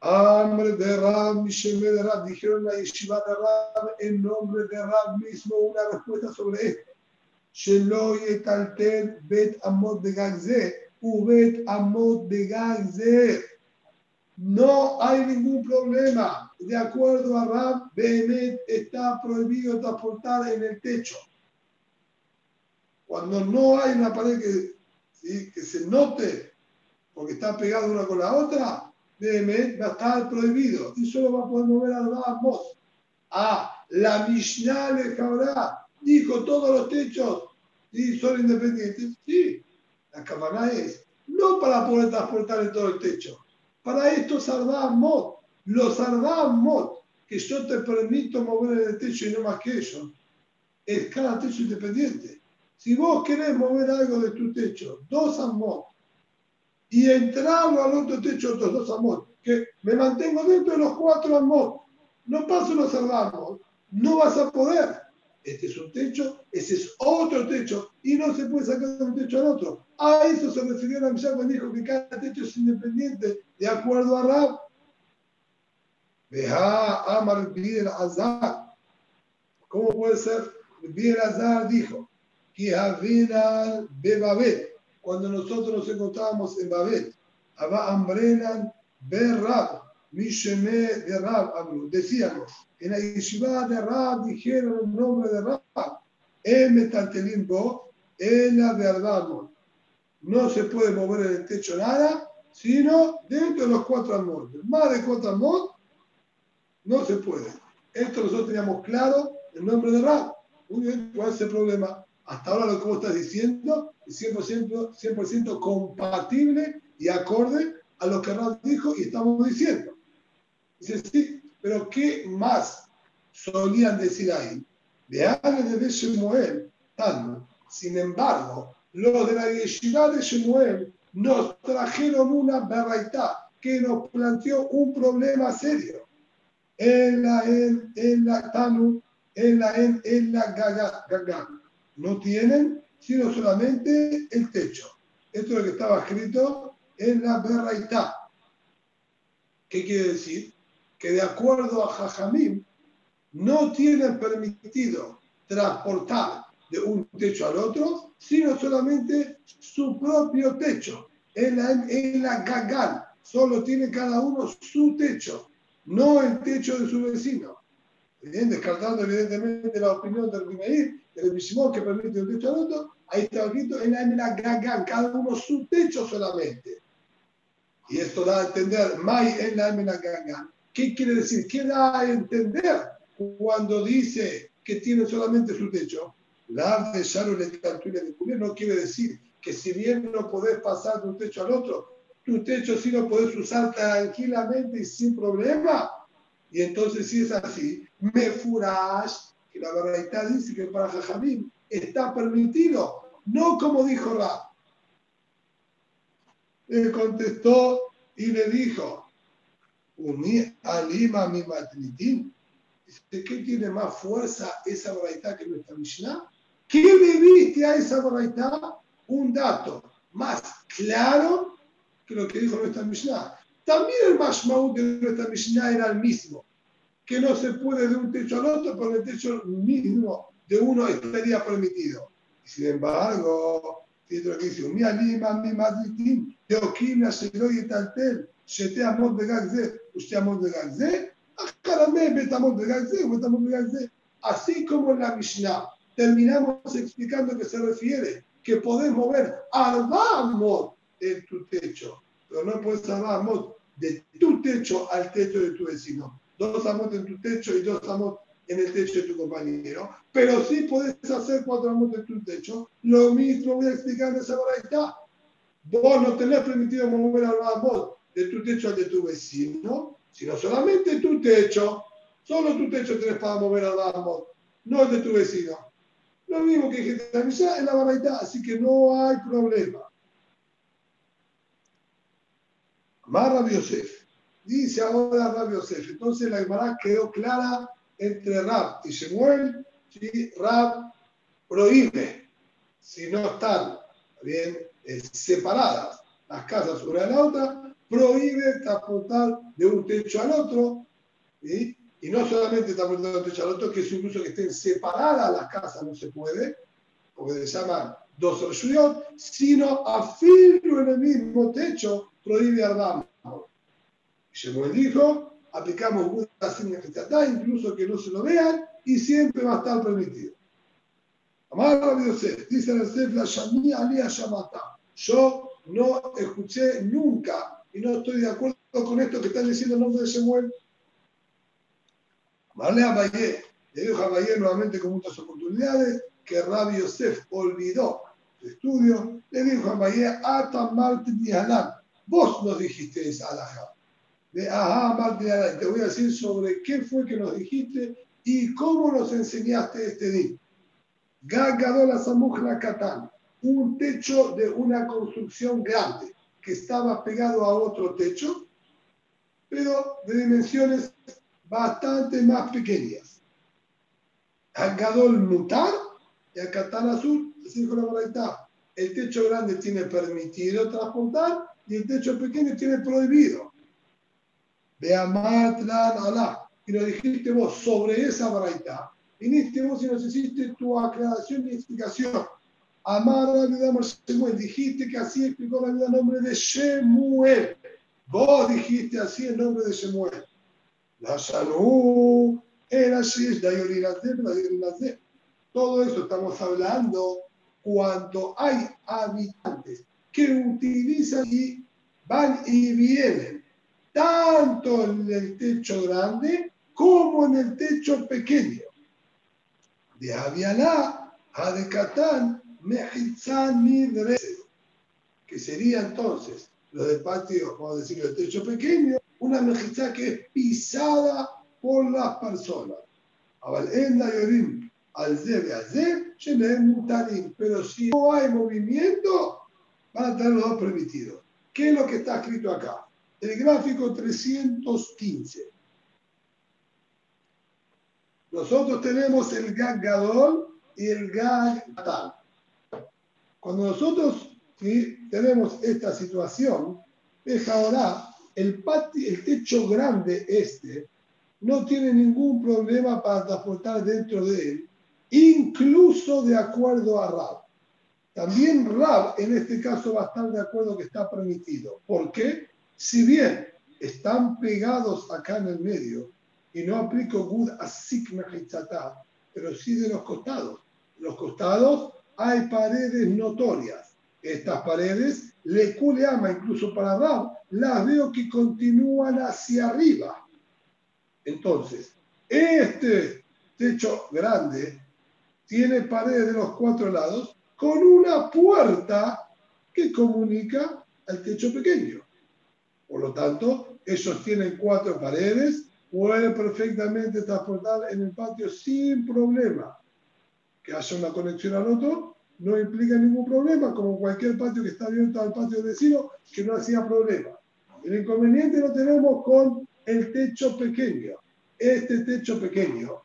Hambre de Rab, Misheme de Rab, dijeron la yeshiva de Rab en nombre de Rab mismo una respuesta sobre esto. Shelo yetaltel bet amot de Gagze, ubet amot de Gagze. No hay ningún problema. De acuerdo a Rab, Behemet está prohibido transportar en el techo. Cuando no hay una pared que, que se note porque está pegada una con la otra, Behemet va a estar prohibido y solo va a poder mover a Rab Mos. Ah, la Mishnah le cabrá, dijo todos los techos y son independientes. Sí, la cámara es no para poder transportar en todo el techo para esto mod, los mod que yo te permito mover en el techo y no más que eso, es cada techo independiente. Si vos querés mover algo de tu techo, dos amot, y entrarlo al otro techo, otros dos amot, que me mantengo dentro de los cuatro amot, no paso los mod, no vas a poder. Este es un techo, ese es otro techo, y no se puede sacar de un techo al otro. A eso se refirió la cuando dijo que cada techo es independiente de acuerdo a Rab. Veja Amar Biel Azar. ¿Cómo puede ser? Biel Azar dijo que de Babel, cuando nosotros nos encontrábamos en Babel, Abba Ambrenan Berrab, Misheme de Rab, decíamos, en la yeshiva de Rab dijeron el nombre de Rab, Emetantelimbo, en la verdad, no se puede mover en el techo nada, sino dentro de los cuatro amores. Más de cuatro amores no se puede. Esto nosotros teníamos claro el nombre de Rab. Muy bien, ¿cuál es el problema? Hasta ahora lo que vos estás diciendo es 100%, 100 compatible y acorde a lo que Rab dijo y estamos diciendo. Dice, sí, pero ¿qué más solían decir ahí? De Ale de Shemuel, Sin embargo, los de la yeshiva de Shemuel nos trajeron una berraitá que nos planteó un problema serio. En la en, la Tanu, en la en, la gaga, No tienen sino solamente el techo. Esto es lo que estaba escrito en la berraitá. ¿Qué quiere decir? Que de acuerdo a Jajamim, no tienen permitido transportar de un techo al otro, sino solamente su propio techo. En la, en la gagal, solo tiene cada uno su techo, no el techo de su vecino. Bien, descartando evidentemente la opinión del Rimeir, del Mishimón que permite un techo al otro, ahí está escrito en la, en la gagal, cada uno su techo solamente. Y esto da a entender, Mai en la, en la gagal. ¿Qué quiere decir? ¿Qué da a entender cuando dice que tiene solamente su techo? La de de no quiere decir que si bien no podés pasar de un techo al otro, tu techo sí lo podés usar tranquilamente y sin problema. Y entonces, si es así, me furás, que la verdad dice que para Jajamín está permitido, no como dijo Ra. Le contestó y le dijo, Uni alima mi matritín. ¿Qué tiene más fuerza esa verdad que nuestra Mishnah? ¿Qué le viste a esa baraita? Un dato más claro que lo que dijo nuestra Mishnah. También el Mashmaut de nuestra Mishnah era el mismo, que no se puede de un techo al otro, pero el techo mismo de uno estaría permitido. sin embargo, lo que dice, mi alima, mi madritín, teoquina, seloy y taltel, shete amor de gagze, usted amor de gagze, así como en la Mishnah terminamos explicando que se refiere que podés mover arbamot en tu techo, pero no puedes arbamot de tu techo al techo de tu vecino. Dos amot en tu techo y dos amot en el techo de tu compañero. Pero sí podés hacer cuatro amot en tu techo. Lo mismo voy a explicar en esa hora Vos no tenés permitido mover arbamot de tu techo al de tu vecino, sino solamente tu techo. Solo tu techo tenés para mover arbamot, no el de tu vecino. Lo mismo que generalizar en la baraita, así que no hay problema. Más Rabbi Yosef. Dice ahora Rabbi Yosef. Entonces la Gemara quedó clara entre Rab y Shemuel, ¿sí? Rab prohíbe, si no están bien eh, separadas las casas una de la otra, prohíbe transportar de un techo al otro, y no solamente transportar de un techo al otro, que es incluso que estén separadas las casas, no se puede, porque se llaman dos reshuyot, sino afirmo en el mismo techo, prohíbe Arbam. Shemuel dijo, aplicamos una significativa, incluso que no se lo vean, y siempre va a estar permitido. Amar Rabbi dice Aliyah Shamata. Yo no escuché nunca y no estoy de acuerdo con esto que están diciendo el nombre de Shemuel. Marle a le dijo a Valle nuevamente con muchas oportunidades que Rabbi Yosef olvidó su estudio, le dijo a Valle, Ata Martin vos nos dijiste esa alhaja. De Ajá te voy a decir sobre qué fue que nos dijiste y cómo nos enseñaste este día. Gagadola Samujna Katán, un techo de una construcción grande que estaba pegado a otro techo, pero de dimensiones bastante más pequeñas. Gadol Mutar y Katán Azul, así dijo la El techo grande tiene permitido transportar y el techo pequeño tiene prohibido. De Amatlan Alá. Y lo dijiste vos sobre esa baraita. Viniste vos y nos hiciste tu aclaración y explicación. Amar vida Shemuel. Dijiste que así explicó la vida el nombre de Shemuel. Vos dijiste así el nombre de Shemuel. La salud era así, Todo eso estamos hablando cuando hay habitantes que utilizan y van y vienen, tanto en el techo grande como en el techo pequeño. De Avialá a de Catán, que sería entonces lo del patio, vamos a decir, el techo pequeño, una mejizá que es pisada por las personas. pero si no hay movimiento, van a tener los dos permitidos. ¿Qué es lo que está escrito acá? El gráfico 315. Nosotros tenemos el gag gadol y el gag. Cuando nosotros tenemos esta situación, es ahora el, patio, el techo grande este no tiene ningún problema para transportar dentro de él, incluso de acuerdo a Rab. También Rab en este caso va a estar de acuerdo que está permitido. ¿Por qué? Si bien están pegados acá en el medio, y no aplico Gud Asik Mechitzatá, pero sí de los costados. Los costados hay paredes notorias. Estas paredes, le ama incluso para Rab, las veo que continúan hacia arriba. Entonces, este techo grande tiene paredes de los cuatro lados con una puerta que comunica al techo pequeño. Por lo tanto, ellos tienen cuatro paredes puede perfectamente transportar en el patio sin problema. Que haya una conexión al otro no implica ningún problema, como cualquier patio que está abierto al patio vecino, que no hacía problema. El inconveniente lo tenemos con el techo pequeño. Este techo pequeño,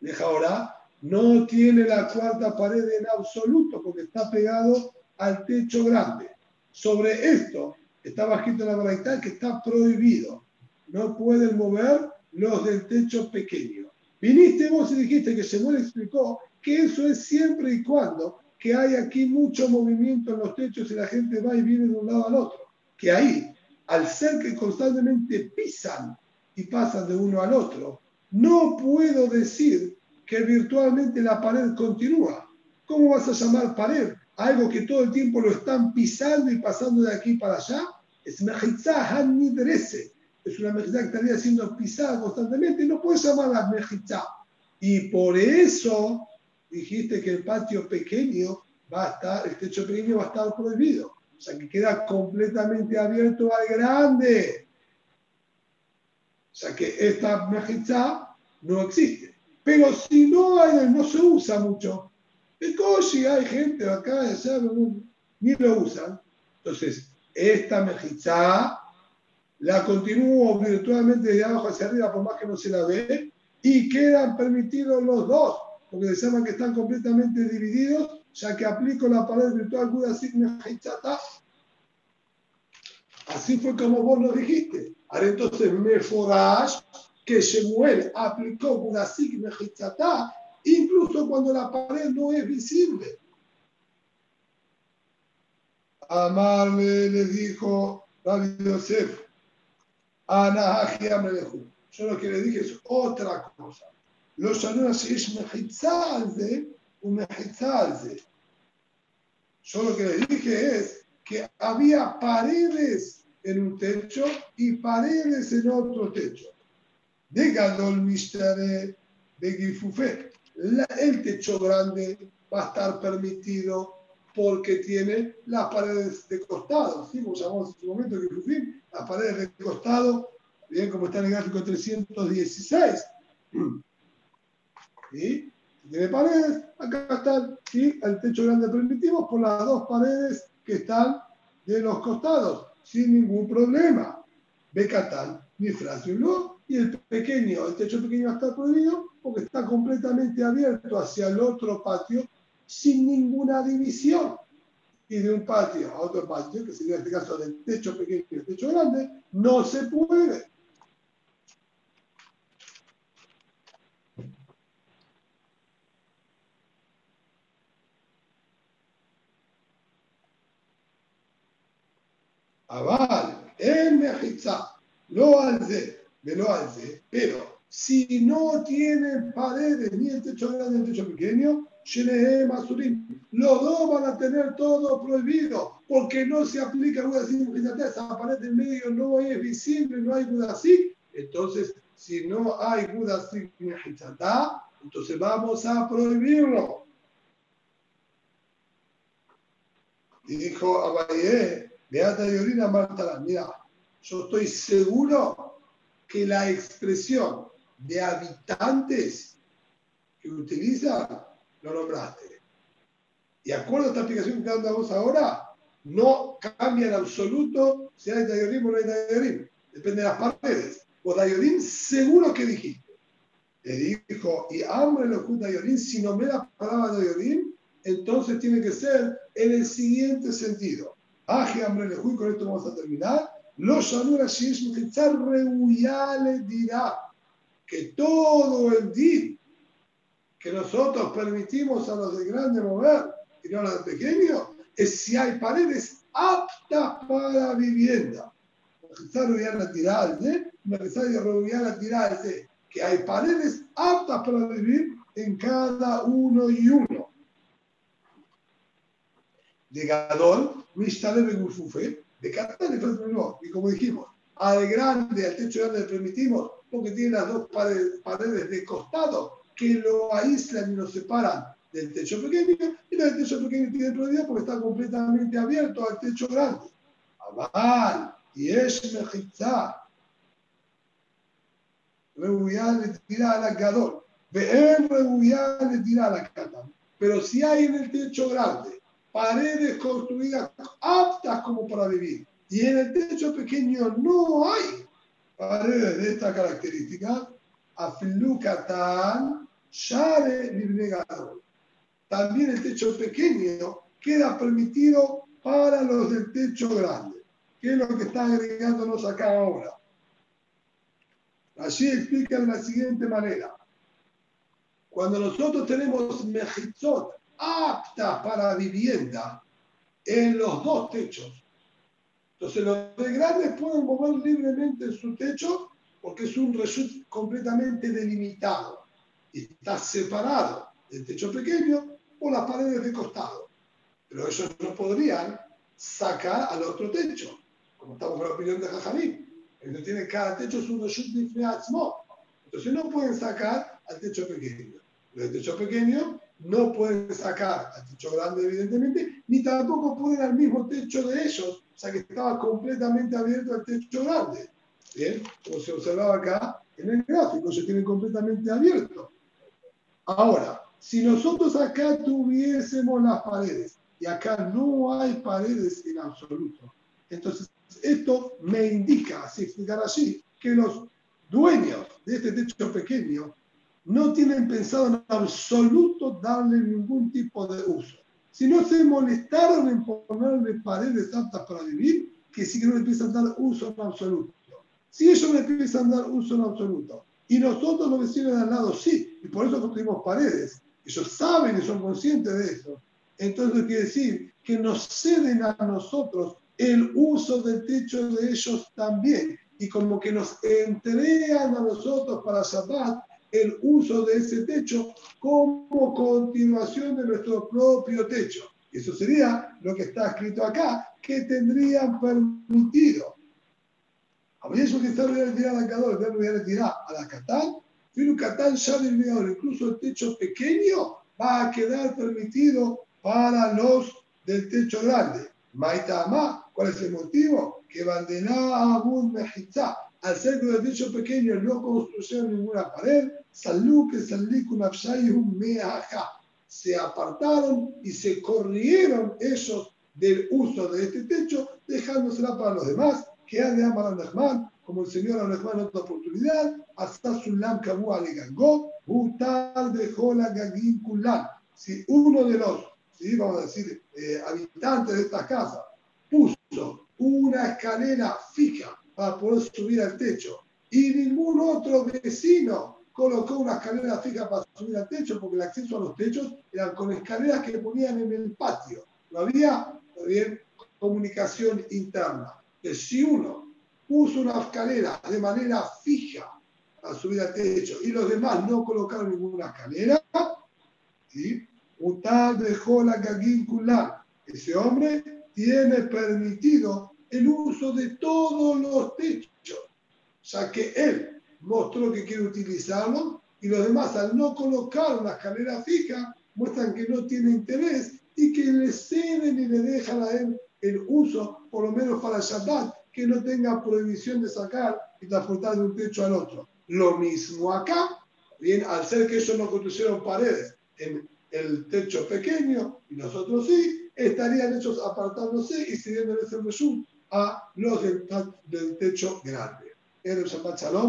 deja ahora, no tiene la cuarta pared en absoluto porque está pegado al techo grande. Sobre esto está en la verdad que está prohibido no pueden mover los del techo pequeño. Viniste vos y dijiste que Shemuel explicó que eso es siempre y cuando que hay aquí mucho movimiento en los techos y la gente va y viene de un lado al otro. Que ahí, al ser que constantemente pisan y pasan de uno al otro, no puedo decir que virtualmente la pared continúa. ¿Cómo vas a llamar pared? Algo que todo el tiempo lo están pisando y pasando de aquí para allá. Es mejizá hanidrese es una mejizá que estaría siendo pisada constantemente no puedes llamarla mejizá. Y por eso dijiste que el patio pequeño va a estar, el techo pequeño va a estar prohibido. O sea que queda completamente abierto al grande. O sea que esta mejizá no existe. Pero si no hay, no se usa mucho, el coche hay gente acá, ni lo usan. Entonces, esta mejizá la continúo virtualmente de abajo hacia arriba, por más que no se la ve, y quedan permitidos los dos, porque decían que están completamente divididos, ya que aplico la pared virtual Gudasik Mejitzata. Así fue como vos lo dijiste. Ahora entonces Meforash, que Shemuel aplicó Gudasik Mejitzata, incluso cuando la pared no es visible. Amarle le dijo David Yosef, Ana Yo lo que le dije es otra cosa. Los saludos es mejitzalze un mejitzalze. Yo lo que le dije es que había paredes en un techo y paredes en otro techo. De Gadol Mishtare de Gifufet. El techo grande va a estar permitido porque tiene las paredes de costado. ¿sí? Como llamamos en su momento Gifufim, las paredes de costado, bien como está en el gráfico 316. ¿Sí? tiene paredes, acá están, ¿sí? el techo grande permitimos por las dos paredes que están de los costados, sin ningún problema. Becatán, ni frase no, y el pequeño, el techo pequeño está prohibido porque está completamente abierto hacia el otro patio sin ninguna división. Y de un patio a otro patio, que sería en este caso del techo pequeño y el techo grande, no se puede. Aval, en Mejitza, lo alce, lo alce, pero si no tienen paredes, ni el techo grande ni el techo pequeño, los dos van a tener todo prohibido, porque no se aplica Gudasí, esa pared del medio no es visible, no hay Gudasí. Entonces, si no hay Gudasí entonces vamos a prohibirlo. Dijo Abayé, Beata y Orina Marta, mira, yo estoy seguro que la expresión de habitantes que utiliza lo nombraste. Y acuerdo a esta aplicación que damos ahora, no cambia en absoluto si hay Dayorim o no hay Dayorim. Depende de las paredes. O Dayorim seguro que dijiste. Le dijo, y hambre lo Dayorim, si no me la palabra Dayorim, entonces tiene que ser en el siguiente sentido. Aje hambre le con esto vamos a terminar. Los Shanura Shish le dirá que todo el día que nosotros permitimos a los de grande mover y no a los de pequeño es si hay paredes aptas para vivienda. Que hay paredes aptas para vivir en cada uno y uno. De Gadol, de cada y como dijimos, al grande, al techo grande le permitimos porque tiene las dos paredes, paredes de costado que lo aíslan y lo separan del techo pequeño, y el techo pequeño tiene prohibido porque está completamente abierto al techo grande. Abal, y es mejizá. Rebuyá le tira a la gadol. Ve'en Rebuyá le tira a la. Pero si hay en el techo grande paredes construidas aptas como para vivir, y en el techo pequeño no hay paredes de esta característica, Afilukatan Share Libnegador. También el techo pequeño queda permitido para los del techo grande, que es lo que está agregándonos acá ahora. Allí explica de la siguiente manera. Cuando nosotros tenemos mejitzot aptas para vivienda en los dos techos, entonces los de grandes pueden mover libremente en su techo porque es un reshut completamente delimitado. Está separado del techo pequeño por las paredes de costado. Pero ellos no podrían sacar al otro techo, como estamos con la opinión de Jajamín. no tiene cada techo es un reshut. Entonces no pueden sacar al techo pequeño. Pero el techo pequeño no pueden sacar al techo grande, evidentemente, ni tampoco pueden al mismo techo de ellos, o sea que estaba completamente abierto al techo grande. Bien, como se observaba acá en el gráfico, se tiene completamente abierto. Ahora, si nosotros acá tuviésemos las paredes y acá no hay paredes en absoluto, entonces esto me indica, así explicar así, que los dueños de este techo pequeño no tienen pensado en absoluto darle ningún tipo de uso. Si no se molestaron en ponerle paredes aptas para vivir, que sí que no le empiezan a dar uso en absoluto. Si ellos le empiezan a dar uso en absoluto, y nosotros los vecinos de al lado sí, y por eso construimos paredes, ellos saben y son conscientes de eso, entonces quiere decir que nos ceden a nosotros el uso del techo de ellos también, y como que nos entregan a nosotros para Shabbat el uso de ese techo como continuación de nuestro propio techo. Eso sería lo que está escrito acá, que tendrían permitido. Habría eso que está tirar a Cador, no voy a a la Catán, pero Catán ya del incluso el techo pequeño va a quedar permitido para los del techo grande. Maitama, ¿cuál es el motivo? Que Bandená Abud Mejitza, al ser el techo pequeño no construyeron ninguna pared, Salú que se apartaron y se corrieron ellos del uso de este techo, dejándosela para los demás, que han de amar a como el Señor a en otra oportunidad, hasta Sulam Kabu Alegangó, Butal de Jola Gagin Kulan. Si uno de los, ¿sí? vamos a decir, eh, habitantes de esta casa puso una escalera fija para poder subir al techo y ningún otro vecino colocó una escalera fija para subir al techo, porque el acceso a los techos eran con escaleras que ponían en el patio. No había bien, comunicación interna. Entonces, si uno puso una escalera de manera fija para subir al techo y los demás no colocaron ninguna escalera, ¿sí? dejó la Ese hombre tiene permitido el uso de todos los techos, ya que él mostró que quiere utilizarlo y los demás al no colocar una escalera fija muestran que no tiene interés y que le ceden y le dejan a él el uso, por lo menos para Shabbat, que no tenga prohibición de sacar y transportar de un techo al otro. Lo mismo acá, bien, al ser que ellos no construyeron paredes en el techo pequeño y nosotros sí, estarían ellos apartándose y siguiendo ese reshut a los del, techo grande. El Shabbat Shalom.